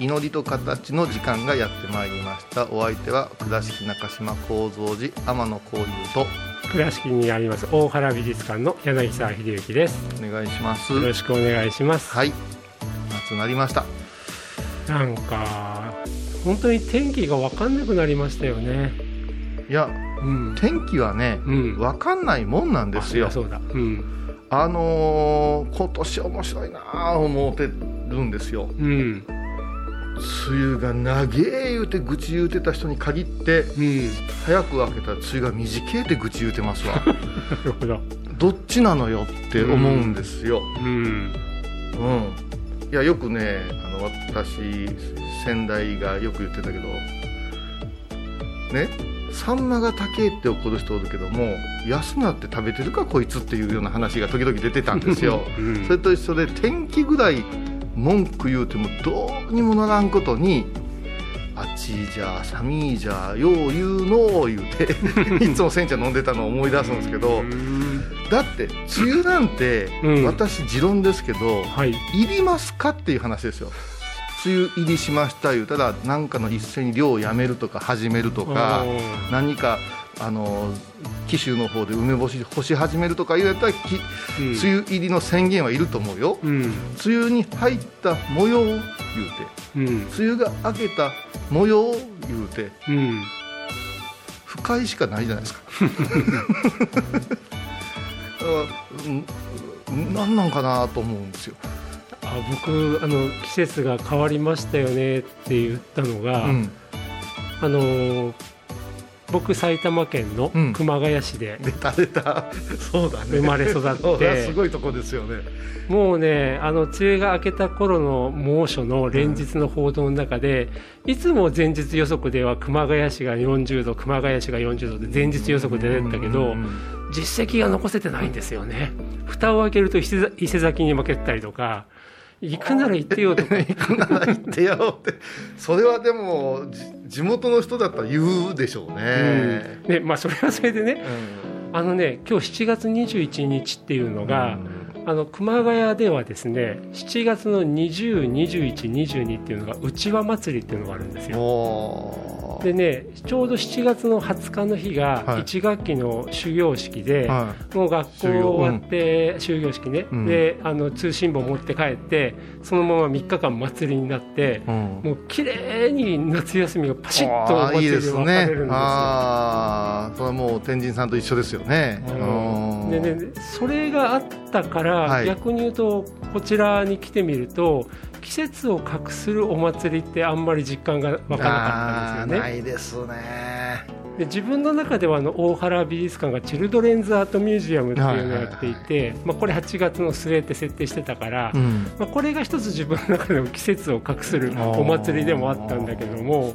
祈りと形の時間がやってまいりました。お相手は倉敷中島幸三寺天野幸雄と倉敷にあります大原美術館の柳沢秀幸です。お願いします。よろしくお願いします。はい。夏になりました。なんか本当に天気が分かんなくなりましたよね。いやうん。天気はね、うん。わかんないもんなんですよ。そうだうん。あのー今年面白いなあ思ってるんですよ。うん梅雨が長え言うて愚痴言うてた人に限ってうん。早く開けたら梅雨が短えって愚痴言うてますわ。どっちなのよって思うんですよ、うん。うん、いやよくねあの私先代がよく言ってたけどね？サンマが高えって怒る人おるけども安なって食べてるかこいつっていうような話が時々出てたんですよ。うん。それと一緒で天気ぐらい文句言うてもどうにもならんことにあっちじゃ寒いじゃよう言うのを言うて いつも煎茶飲んでたのを思い出すんですけどうんだって梅雨なんて、うん。私持論ですけどはい。いりますかっていう話ですよ。梅雨入りしました言うたら何かの一斉に漁をやめるとか始めるとかあ何かあの紀州の方で梅干し干し始めるとか言うやったらきー梅雨入りの宣言はいると思うよ。うん。梅雨に入った模様を言うてうん。梅雨が明けた模様を言うてうん。不快しかないじゃないですか。何なんかなと思うんですよ、あ僕あの季節が変わりましたよねって言ったのが、うん、あの僕埼玉県のうん。熊谷市で出た出たそうだね。生まれ育って。すごいとこですよね。もうねあの梅雨が明けた頃の猛暑の連日の報道の中で、いつも前日予測では熊谷市が40度熊谷市が40度で前日予測で出てたけど、うん実績が残せてないんですよね。蓋を開けると伊勢崎に負けたりとか行くなら行ってよとか。行くなら行ってやろうって。それはでもじ地元の人だったら言うでしょうね、ねまあそれはそれでねうん。あのね今日7月21日っていうのが、あの熊谷ではですね7月の202122っていうのが内輪祭りっていうのがあるんですよでねちょうど7月の20日の日がはい。1学期の終業式で、はもう学校終わって終業式ね、うん。であの通信簿持って帰ってそのまま3日間祭りになって、い、うん。もう綺麗に夏休みがパシッと祭りで分かれねるんですよ。ああそれはもう天神さんと一緒ですよね。うん。でね、それがあったから、はい。逆に言うとこちらに来てみると季節を隠するお祭りってあんまり実感が湧かなかったんですよね。ないですね。で自分の中ではあの大原美術館がチルドレンズアートミュージアムっていうのをやっていて、まあ、これ8月の末って設定してたから、うん。まあ、これが一つ自分の中でも季節を隠するお祭りでもあったんだけども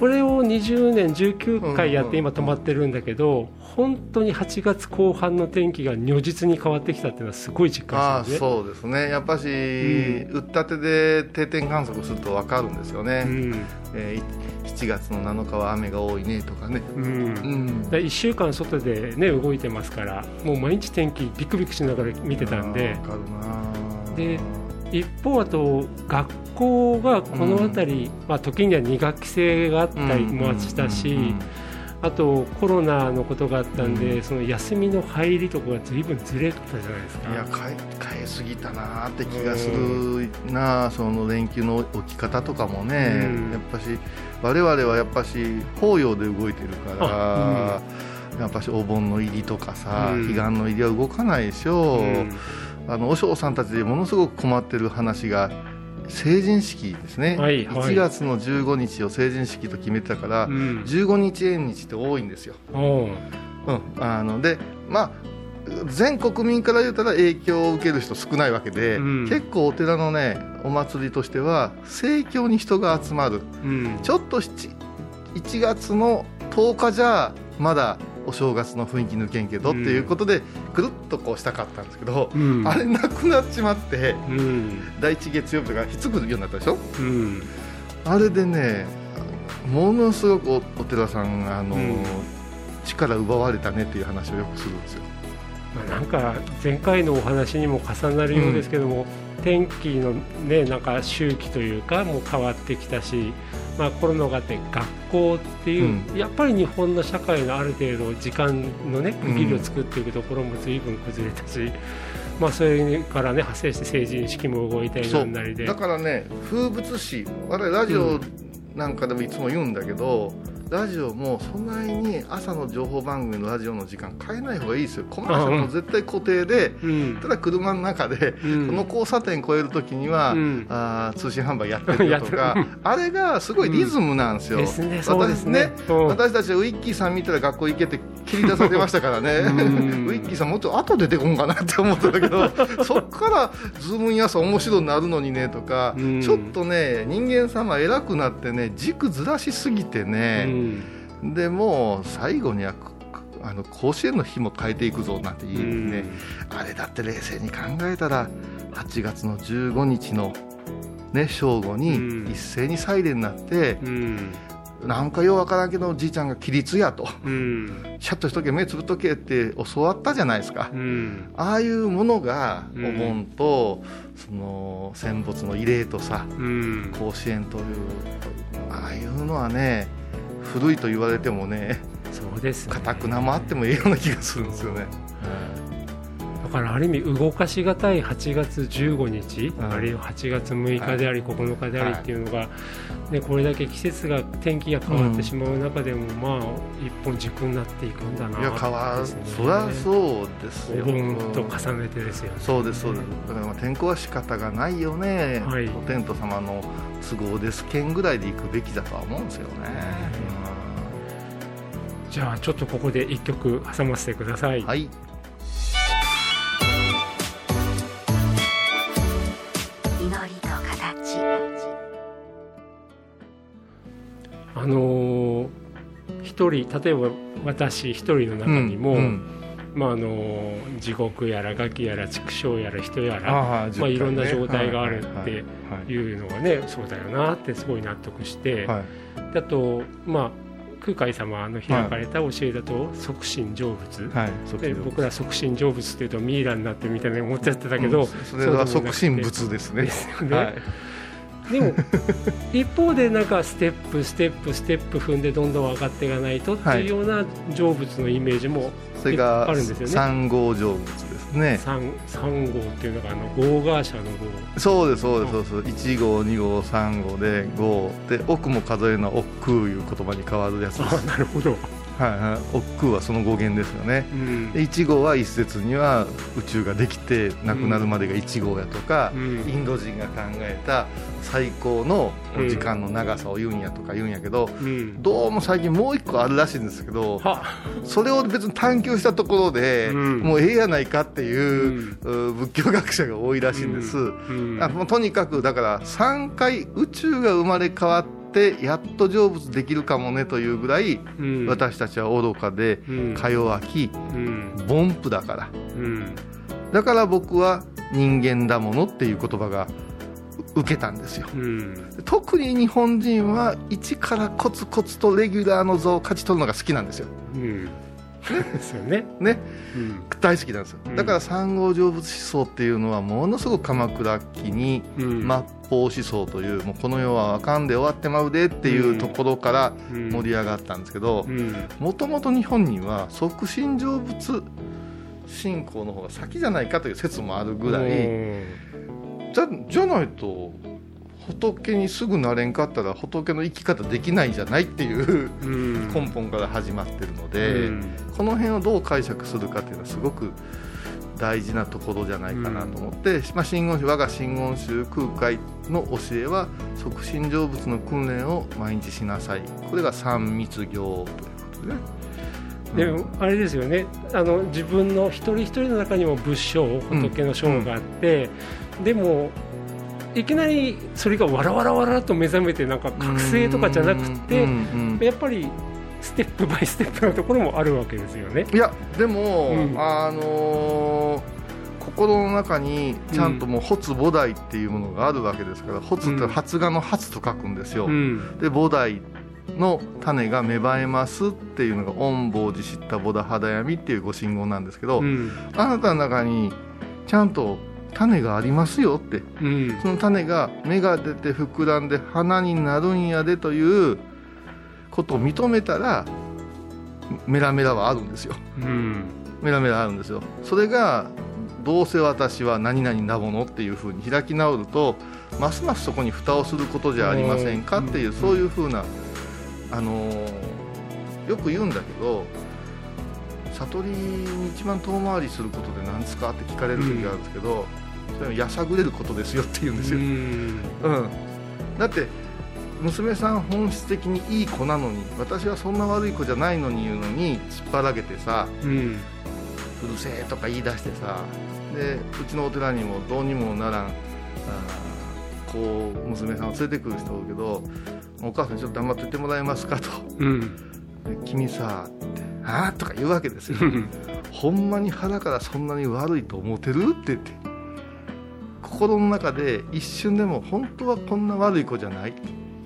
これを20年19回やって今止まってるんだけど本当に8月後半の天気が如実に変わってきたっていうのはすごい実感した。そうですね。やっぱし、打ったてで定点観測すると分かるんですよね、うん。えーい7月の7日は雨が多いねとかね、うん。うん。1週間外で、ね、動いてますからもう毎日天気ビクビクしながら見てたんで。分かるなで一方あと学校がこの辺り、まあ、時には2学期制があったりもしたし、あとコロナのことがあったんで、その休みの入りとかが随分ずれたじゃないですか。いや変え変えすぎたなって気がするな、その連休の置き方とかもね、うん。やっぱし我々はやっぱし法要で動いてるから、やっぱしお盆の入りとかさ、うん。彼岸の入りは動かないでしょ、うんあの和尚さんたちでものすごく困ってる話が成人式ですね、はいはい。1月の15日を成人式と決めてたから、うん。15日縁日って多いんですよ、おう。うん、あのでまあ全国民から言うたら影響を受ける人少ないわけで、うん。結構お寺のねお祭りとしては盛況に人が集まる。うん。ちょっと7 1月の10日じゃまだお正月の雰囲気抜けんけど、うんっていうことでくるっとこうしたかったんですけど、うん。あれなくなっちまってうん。第一月曜日とかひつくようになったでしょ？うん。あれでねものすごくおお寺さんがあの、うん。力奪われたねっていう話をよくするんですよ。まあなんか前回のお話にも重なるようですけども、天気のねなんか周期というかもう変わってきたし、まあ、コロナがあって学校っていう、うやっぱり日本の社会のある程度時間のね区切りを作っていくところも随分崩れたし、まあ、それからね派生して成人式も動いたりなんなりで。だからね風物詩我々ラジオなんかでもいつも言うんだけど、ラジオもそんなに朝の情報番組のラジオの時間変えない方がいいですよ。コマーシャルも絶対固定で、うん。ただ車の中で、うん。この交差点越えるときには、うん。あー通信販売やってるよとか あれがすごいリズムなんですよ、ですねそうですね。私たちはウィッキーさん見たら学校行けって切り出されましたからね。ウうん。ィッキーさんもっと後出てこんかなって思ったんだけど そっからズームイン朝面白になるのにねとか、うん。ちょっとね人間様偉くなってね軸ずらしすぎてうね、んでもう最後にはあの甲子園の日も変えていくぞなんて言うね、あれだって冷静に考えたら8月の15日の、ね、正午にうん。一斉にサイレンになってう、ん。なんかようわからんけどじいちゃんが規律やと。うん。シャッとしとけ目つぶっとけって教わったじゃないですか、うん。ああいうものがうん。お盆と、その戦没の慰霊とさうん。甲子園というああいうのはね古いと言われてもねそうですね。固くなまってもいいような気がするんですよね。だからある意味動かしがたい8月15日、うんあるいは8月6日であり9日でありっていうのが、ね、これだけ季節が天気が変わってしまう中でも、まあ一本軸になっていくんだないや変わそりゃそうですよ。お盆と重ねてですよね。そうですそうです。だからまあ天候は仕方がないよね、はい。お天道様の都合です県ぐらいで行くべきだとは思うんですよね、じゃあちょっとここで1曲挟ませてください、うんはい。祈りと形。あのー一人例えば私一人の中にも、うんまああのー地獄やらガキやら畜生やら人やらああまあ、いろんな状態があるっはいてはい。いうのがねそうだよなってすごい納得して、はい。であとまあ空海様の開かれた教えだと即身成仏、はい。で僕ら即身成仏っていうとミイラになってるみたいに思っちゃってたけど、う んそれは即身仏ですね。ですよね。はい。でも 一方でなんかステップステップステップ踏んでどんどん上がっていかないとっていうような成仏のイメージもあるんですよね。三号成仏ね。三三号っていうのがあのゴーガーシャの号。そうですそうですそうです。1号2号3号で5で奥も数えるのは億劫いう言葉に変わるやつです。あなるほど、はいはい、億劫はその語源ですよね。うん。で1号は一説には宇宙ができてなくなるまでが1号やとか、うん。インド人が考えた最高の時間の長さを言うんやとか言うんやけど、うん。どうも最近もう一個あるらしいんですけどは。それを別に探求したところで、うん。もうええやないかっていう、う仏教学者が多いらしいんです、うん。あもうとにかくだから3回宇宙が生まれ変わってやっと成仏できるかもねというぐらいうん。私たちは愚かでうん。か弱きうん。凡夫だから。うん。だから僕は人間だものっていう言葉がう受けたんですよ。うん。特に日本人は一からコツコツとレギュラーの座を勝ち取るのが好きなんですよ。うんですよね、ね。うん。大好きなんですよ。うん。だから三号成仏思想っていうのはものすごく鎌倉期にうん。末法思想というもうこの世はあかんで終わってまうでっていうところからうん。盛り上がったんですけどうん。もともと日本には即身成仏信仰の方が先じゃないかという説もあるぐらい。じゃじゃないと仏にすぐなれんかったら仏の生き方できないんじゃないっていううん。根本から始まってるので、うん。この辺をどう解釈するかっていうのはすごく大事なところじゃないかなと思って、まあ、真言宗我が真言宗空海の教えは即身成仏の訓練を毎日しなさい。これが三密行ということでね。でもあれですよね。あの自分の一人一人の中にも仏性仏の性があって、でもいきなりそれがわらわらわらと目覚めてなんか覚醒とかじゃなくて、うんうんやっぱりステップバイステップのところもあるわけですよね。いやでも、うん。あのー心の中にちゃんともう発菩提っていうものがあるわけですから発って発芽の発と書くんですよ、うん。で菩提の種が芽生えますっていうのが御坊寺知った菩提肌闇っていうご信号なんですけど、うん。あなたの中にちゃんと種がありますよって。うん。その種が芽が出て膨らんで花になるんやでということを認めたらメラメラはあるんですよ。うん。メラメラあるんですよ。それがどうせ私は何々なものっていうふうに開き直るとますますそこに蓋をすることじゃありませんかっていううん。そういうふうなあのーよく言うんだけど悟りに一番遠回りすることで何ですかって聞かれる時があるんですけど、それはやさぐれることですよって言うんですよ、うん。うん、だって娘さん本質的にいい子なのに私はそんな悪い子じゃないのに言うのに突っ張らけてさうん。うるせえとか言い出してさでうちのお寺にもどうにもならんあーこう娘さんを連れてくる人おるけどお母さんちょっと黙っててもらえますかと。うん。で君さって「ああ?」とか言うわけですよ。ほんまに腹からそんなに悪いと思ってるって言って。心の中で一瞬でも本当はこんな悪い子じゃない。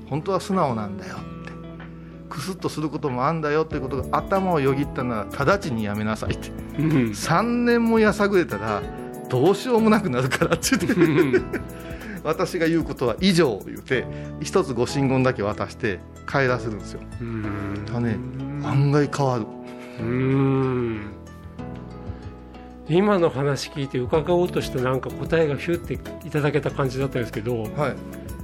本当は素直なんだよって。クスッとすることもあんだよってことが頭をよぎったなら直ちにやめなさいって。うん。3年もやさぐれたらどうしようもなくなるからって言って私が言うことは以上言うて一つご神言だけ渡して帰らせるんですよ。うん。だね案外変わる。うん。今の話聞いて伺おうとしてなんか答えがヒュッていただけた感じだったんですけどはい、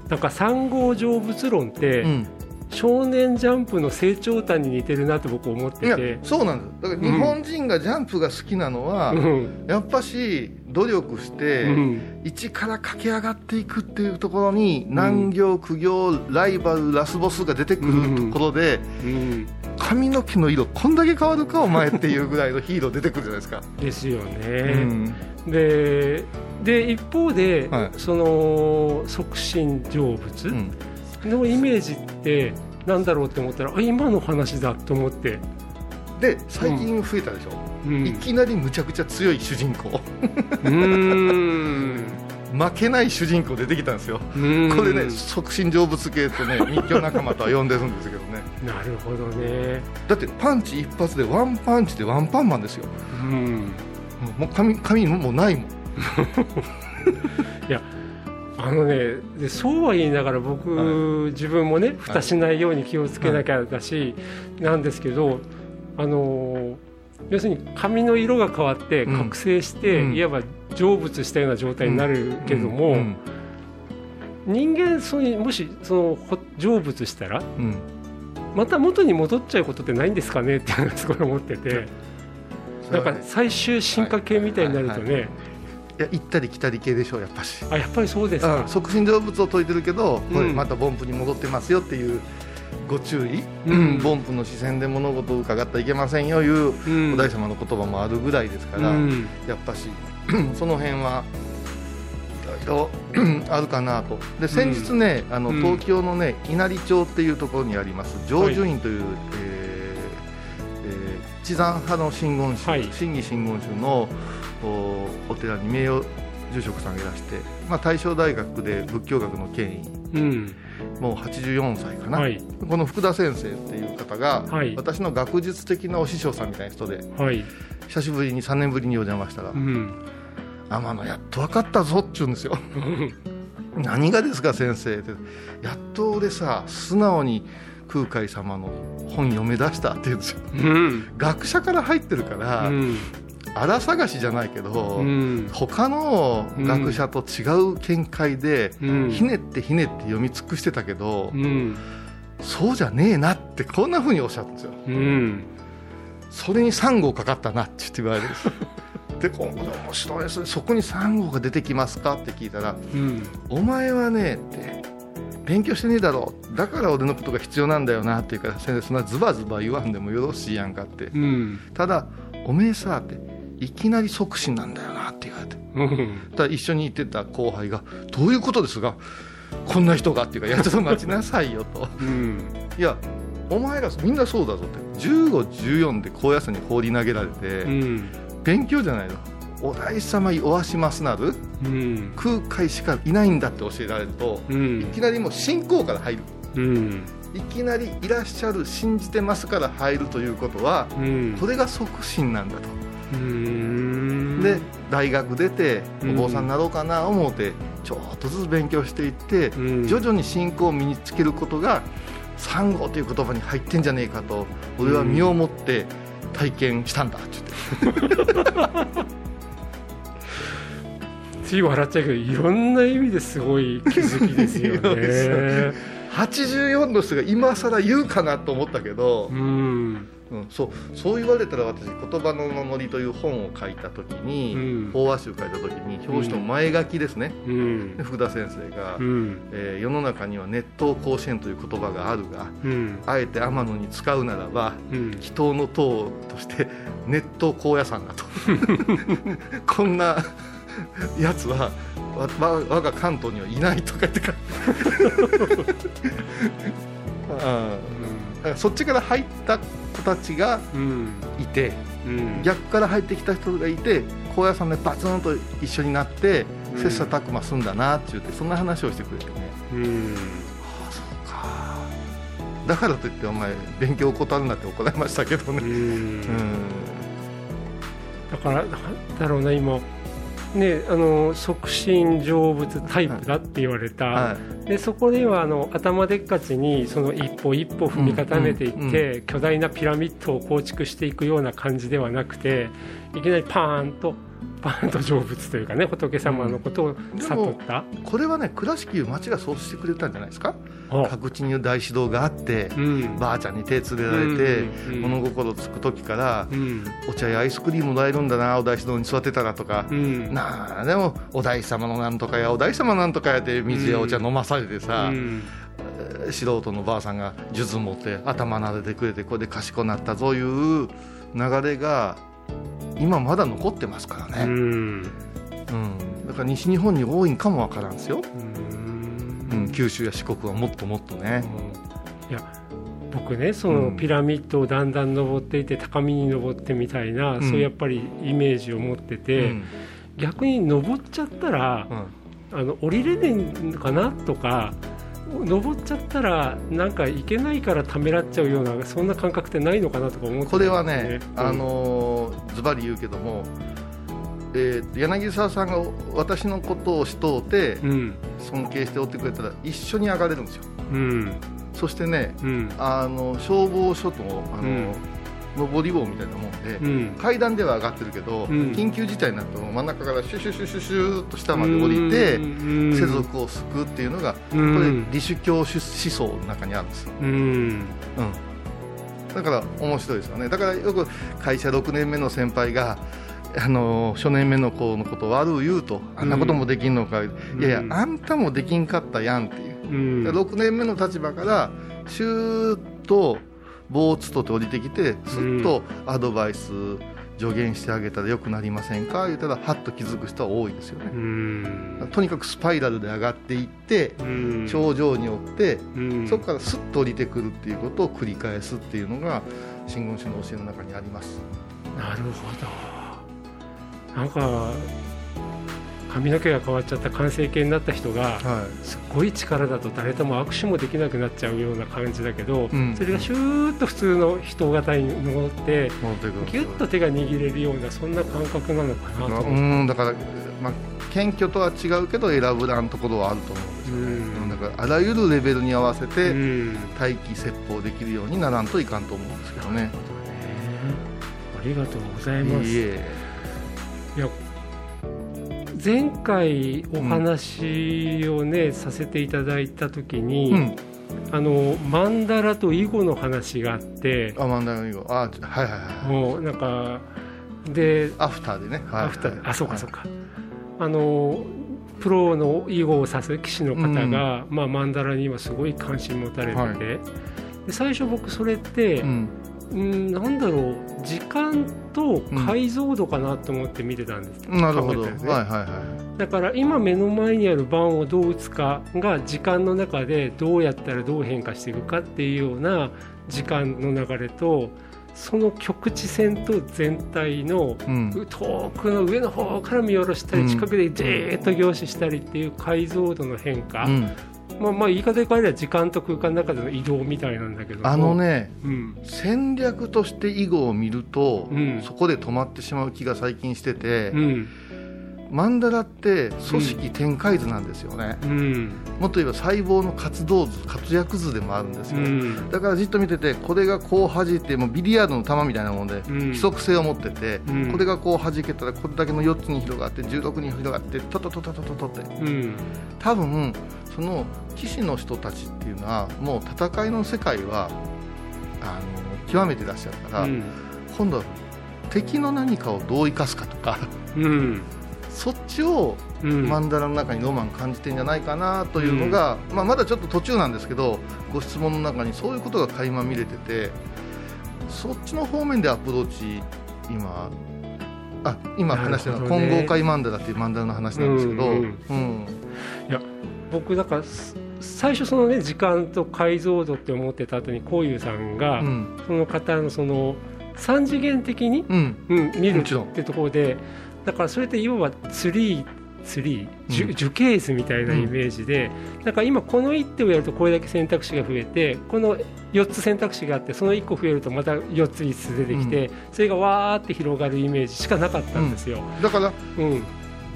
なんか三号成仏論って、うん、少年ジャンプの成長譚に似てるなって僕思っいやててそうなんです。だから日本人がジャンプが好きなのは、うん。やっぱし努力して、うん。一から駆け上がっていくっていうところに難行苦行ライバルラスボスが出てくるところで、うん。髪の毛の色こんだけ変わるかお前っていうぐらいのヒーロー出てくるじゃないですか、ですようね、ん。でで一方で、はい。その即身成仏うんのイメージってなんだろうって思ったらあ今の話だと思って、で最近増えたでしょ、うん、いきなりむちゃくちゃ強い主人公。負けない主人公出てきたんですよ、うん。これね即身成仏系とね 密教仲間とは呼んでるんですけどね。なるほどね。だってパンチ一発でワンパンチでワンパンマンですよ。うん。もう髪髪ももうないもん あのねでそうは言いながら僕、は自分もね蓋しないように気をつけなきゃだし、なんですけどあの要するに髪の色が変わってうん。覚醒して、うん。いわば成仏したような状態になるけども、うん。人間そのもしそのほ成仏したらうん。また元に戻っちゃうことってないんですかねってすごい思っててなんか最終進化系みたいになるとね、いや行ったり来たり系でしょうやっぱし。あやっぱりそうですか。うん、即身成仏を説いてるけど、これうんまた凡夫に戻ってますよっていうご注意、うん。凡夫の視線で物事を伺ってはいけませんよいううん。お大様の言葉もあるぐらいですから、うん。やっぱし その辺はいろいろあるかなと。で先日ね、あのうん。東京のね稲荷町っていうところにあります成就院という、えーえー地山派の真言宗、はい。真偽真言宗のおお寺に名誉住職さんがいらして、まあ、大正大学で仏教学の権威。うん。もう84歳かな、はい。この福田先生っていう方が、はい。私の学術的なお師匠さんみたいな人ではい。久しぶりに3年ぶりにお邪魔したらうん「天野やっと分かったぞ」って言うんですよ「何がですか先生」って「やっと俺さ素直に空海様の本読め出した」って言うんですよ。うん。学者から入ってるから、うん荒探しじゃないけど、うん。他の学者と違う見解で、うん。ひねってひねって読み尽くしてたけど、うん。そうじゃねえなってこんなふうにおっしゃるんですよ。うん。それに3号かかったなって言われるんです。でこの面白いです。ねそこに3号が出てきますかって聞いたらうん。お前はねって勉強してねえだろ。だから俺のことが必要なんだよなって言うから先生そんなズバズバ言わんでもよろしいやんかって。うん。ただおめえさっていきなり即身なんだよなって言われて。うん。ただ一緒に行ってた後輩がどういうことですがこんな人がっていうかいやちょっと待ちなさいよとうん。いやお前らみんなそうだぞって1514で高野山に放り投げられて、うん。勉強じゃないの。お大師様いおわしますなる。うん。空海しかいないんだって教えられるとうん。いきなりもう信仰から入る。うん。いきなりいらっしゃる信じてますから入るということはうん。これが即身なんだと、うんで大学出てうん。お坊さんになろうかな思うてちょっとずつ勉強していってうん。徐々に信仰を身につけることが三号という言葉に入ってんじゃねえかと俺は身をもって体験したんだって言って。つい笑っちゃうけどいろんな意味ですごい気づきですよね。84の人が今更言うかなと思ったけどう、んうん、そうそう言われたら私「言葉の守り」という本を書いた時に、うん。法話集書いた時に表紙の前書きですね、うん。で福田先生が、うん。えー世の中には熱湯甲子園という言葉があるがうん。あえて天野に使うならばうん。祈祷の塔として熱湯高野山だと。こんなやつはわわ我が関東にはいないとか言ってかあ だからそっちから入った子たちがうん。いてうん。逆から入ってきた人がいて高野山でバツンと一緒になってうん。切磋琢磨すんだなって言ってそんな話をしてくれてね。うん。ああそうか。だからといってお前勉強を怠るなって怒られましたけどうね。うん。ん。だからだろうな今ねあの促進成仏タイプだって言われた、はい。でそこではあの頭でっかちにその一歩一歩踏み固めていって、うん。巨大なピラミッドを構築していくような感じではなくていきなりパーンとパーンと成仏というかね仏様のことを悟った、これはね倉敷いう町がそうしてくれたんじゃないですか？あ。各地に大指導があってうん。ばあちゃんに手連れられてうんうん物心つく時からうん。お茶やアイスクリームもらえるんだなお大師堂に座ってたらとか。うん。なあでもお大師様のなんとかやお大師様のなんとかやって水やお茶飲まされてさ、うん。素人のばあさんが数珠持って頭撫でてくれてこれで賢くなったそういう流れが今まだ残ってますからうね、ん。うん。だから西日本に多いんかもわからんですよ、うん。うん、九州や四国はもっともっとね、いや僕ねそのうん。ピラミッドをだんだん登っていって高みに登ってみたいな、ん。そういうやっぱりイメージを持ってて、うん。逆に登っちゃったらうん。あの降りれねえのかなとか登っちゃったらなんか行けないからためらっちゃうようなそんな感覚ってないのかなとか思ってたんですこれはね、うん。あのーズバリ言うけども、えー柳沢さんが私のことをしとうてうん。尊敬しておってくれたら一緒に上がれるんですよ。うん。そしてねうん。あの消防署とあの、うん。上り棒みたいなもんで、うん。階段では上がってるけど、ん。緊急事態になると真ん中からシュシュシュシュシュと下まで降りて、うん。世俗を救うっていうのが、うん。これ李主教思想の中にあるんですよ、うん。うん、だから面白いですよね。だからよく会社6年目の先輩があの初年目の子のことを悪う言うとあんなこともできんのか、いやいやあんたもできんかったやんっていう。うん。6年目の立場からシューッと棒をつとって降りてきてすっとアドバイス助言してあげたらよくなりませんか？言ったらハッと気づく人は多いですようねん。とにかくスパイラルで上がっていってうん。頂上に追ってうん。そこからスッと降りてくるっていうことを繰り返すっていうのが真言宗の教えの中にあります。なるほど。なんか髪の毛が変わっちゃった完成形になった人がはすっごい力だと誰とも握手もできなくなっちゃうような感じだけど、うん。それがシューッと普通の人型に戻ってくるギュッと手が握れるようなそんな感覚なのかなとう思んだから、まあ、謙虚とは違うけど選ぶらんところはあると思うんですよね、うん。だからあらゆるレベルに合わせて、うん。待機説法できるようにならんといかんと思うんですけどね。ありがとうございます。い前回お話をね、させていただいた時に、うん。あのマンダラと囲碁の話があってあマンダラの囲碁あはいはいはいもうなんかでアフターでね、はいアフターあそうかそうか、あのプロの囲碁を指す棋士の方が、まあ、マンダラに今すごい関心持たれてて、はい。で最初僕それって、うんうん、なんだろう。時間と解像度かなと思って見てたんです、なるほど、ね。はいはいはいだから今目の前にある盤をどう打つかが時間の中でどうやったらどう変化していくかっていうような時間の流れとその局地線と全体のうん。遠くの上の方から見下ろしたりうん。近くでじーっと凝視したりっていう解像度の変化、うんまあ、まあ言い方で変えれば時間と空間の中での移動みたいなんだけども。あの、ねうん。戦略として囲碁を見ると、うん。そこで止まってしまう気が最近してて、うん。マンダラって組織展開図なんですよね、うん。もっと言えば細胞の活動図活躍図でもあるんですよ、うん。だからじっと見ててこれがこう弾いてもうビリヤードの球みたいなもんで、ん。規則性を持ってて、うん。これがこう弾けたらこれだけの4つに広がって16に広がってトトトトトトトって。うん。多分その棋士の人たちっていうのはもう戦いの世界はあの極めてらっしゃるから、うん。今度は敵の何かをどう生かすかとかうん。そっちをうん。マンダラの中にロマン感じてんじゃないかなというのが、まあ、まだちょっと途中なんですけどご質問の中にそういうことが垣間見れててそっちの方面でアプローチ今あ今話してるのはなるほどね。混合会マンダラっていうマンダラの話なんですけど、うんうん。うん僕だからす最初そのね時間と解像度って思ってた後にこういうさんが、うん。その方のその三次元的に、うん。うん、見るってところでだからそれって要はツリーツリー樹形図みたいなイメージで、だから今この一手をやるとこれだけ選択肢が増えてこの4つ選択肢があってその1個増えるとまた4つ5つ出てきて、それがわーって広がるイメージしかなかったんですよ。だからうん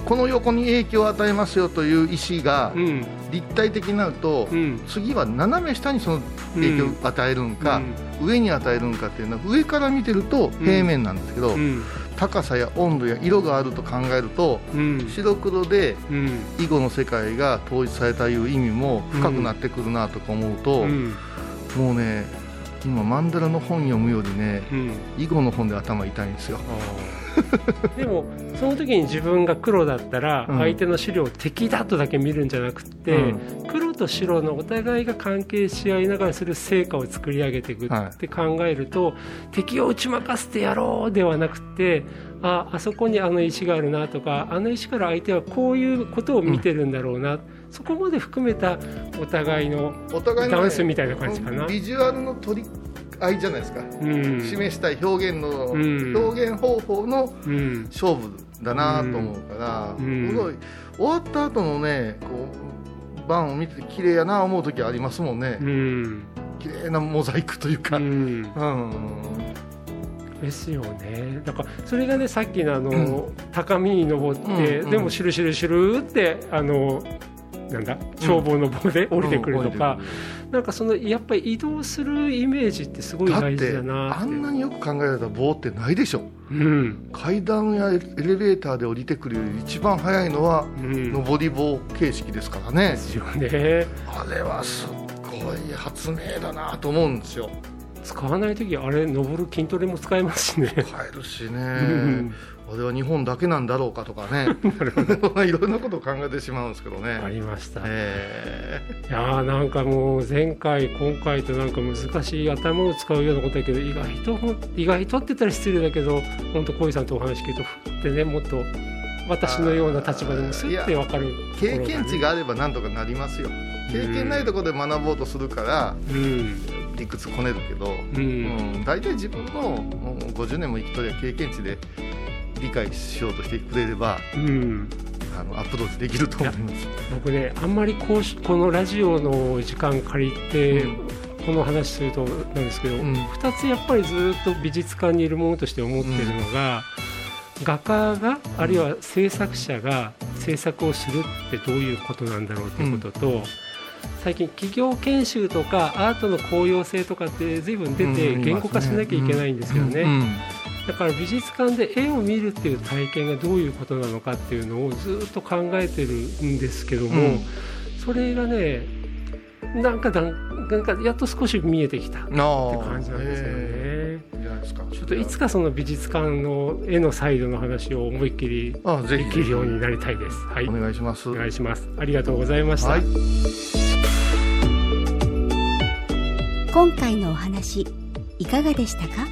この横に影響を与えますよという意思がうん。立体的になると、うん。次は斜め下にその影響を与えるんか、うん。上に与えるんかっていうのは上から見てると平面なんですけど、うん。高さや温度や色があると考えるとうん。白黒でうん。囲碁の世界が統一されたいう意味も深くなってくるなとか思うと、うん。もうね今マンダラの本読むよりねうん。囲碁の本で頭痛いんですよ。でもその時に自分が黒だったらうん。相手の資料を敵だとだけ見るんじゃなくて、うん。黒と白のお互いが関係し合いながらする成果を作り上げていくはい。って考えると、敵を打ち負かせてやろうではなくてああそこにあの石があるなとかあの石から相手はこういうことを見てるんだろうな、そこまで含めたお互いのお互いのねダンスみたいな感じかな。ビジュアルの取り合いじゃないですか、うん。示したい表現の、うん。表現方法のうん。勝負だなと思うから、うん。すごい。終わった後のねこう盤を見てて綺麗やな思う時ありますもんね、うん。綺麗なモザイクというか、ううん。んですよね。だからそれがねさっきのあの、う高みに登って、でもシュルシュルシュルってあのなんだ消防の棒で降りてくるとか、なんかそのやっぱり移動するイメージってすごい大事だってだなって。あんなによく考えられた棒ってないでしょ。うん。階段やエレベーターで降りてくるより一番早いのはうん。上り棒形式ですからね。で、すよね。あれはすっごい発明だなと思うんですよ使わない時あれ登る筋トレも使えますしね、買えるしね、うん。あれは日本だけなんだろうかとかね。いろんなことを考えてしまうんですけどね。ありました、えいやーなんかもう前回今回となんか難しい頭を使うようなことだけど意外と意外とって言ったら失礼だけど本当小井さんとお話聞くとふってねもっと私のような立場でもすって分かるー経験値があればなんとかなりますよ。経験ないところで学ぼうとするからうん理屈こねるけど、うん、うん、大体自分のもう50年も生きとりゃ経験値で理解しようとしてくれればうん、あのアプローチできると思います。僕ねあんまりこうしこのラジオの時間借りて、うん。この話するとなんですけど、うん。2つやっぱりずっと美術館にいるものとして思ってるのが、画家があるいは制作者が制作をするってどういうことなんだろうっていうことと、最近企業研修とかアートの効用性とかって随分出てうん言語化しなきゃいけないんですよね。うんだから美術館で絵を見るっていう体験がどういうことなのかっていうのをずっと考えてるんですけども、うん。それがねなんかだんなんかやっと少し見えてきたって感じなんですよへね。えいいじゃないですかちょっといつかその美術館の絵のサイドの話を思いっきりできるようになりたいです。はい、お願いしますお願いします。ありがとうございました。はい今回のお話いかがでしたか？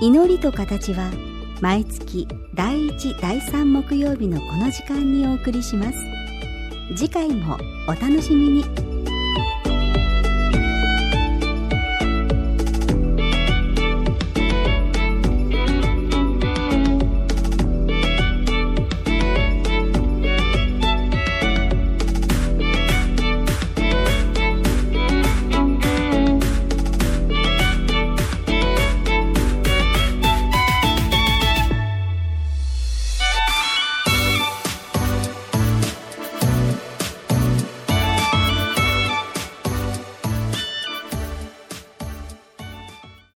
祈りと形は毎月第1第3木曜日のこの時間にお送りします次回もお楽しみに